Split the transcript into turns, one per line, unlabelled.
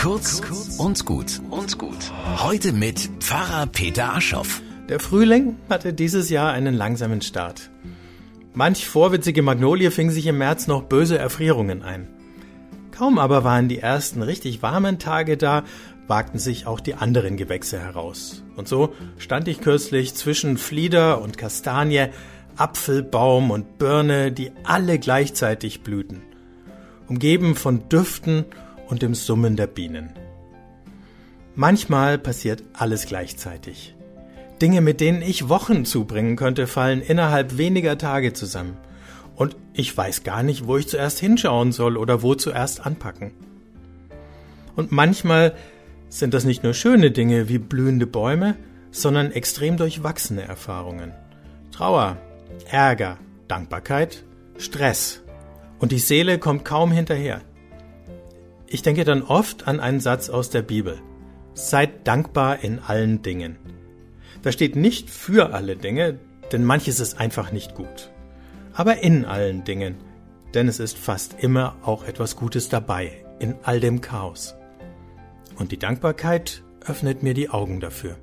Kurz und gut und gut. Heute mit Pfarrer Peter Aschoff.
Der Frühling hatte dieses Jahr einen langsamen Start. Manch vorwitzige Magnolie fing sich im März noch böse Erfrierungen ein. Kaum aber waren die ersten richtig warmen Tage da, wagten sich auch die anderen Gewächse heraus. Und so stand ich kürzlich zwischen Flieder und Kastanie, Apfelbaum und Birne, die alle gleichzeitig blühten, umgeben von Düften und dem Summen der Bienen. Manchmal passiert alles gleichzeitig. Dinge, mit denen ich Wochen zubringen könnte, fallen innerhalb weniger Tage zusammen. Und ich weiß gar nicht, wo ich zuerst hinschauen soll oder wo zuerst anpacken. Und manchmal sind das nicht nur schöne Dinge wie blühende Bäume, sondern extrem durchwachsene Erfahrungen. Trauer, Ärger, Dankbarkeit, Stress. Und die Seele kommt kaum hinterher. Ich denke dann oft an einen Satz aus der Bibel. Seid dankbar in allen Dingen. Da steht nicht für alle Dinge, denn manches ist einfach nicht gut. Aber in allen Dingen, denn es ist fast immer auch etwas Gutes dabei, in all dem Chaos. Und die Dankbarkeit öffnet mir die Augen dafür.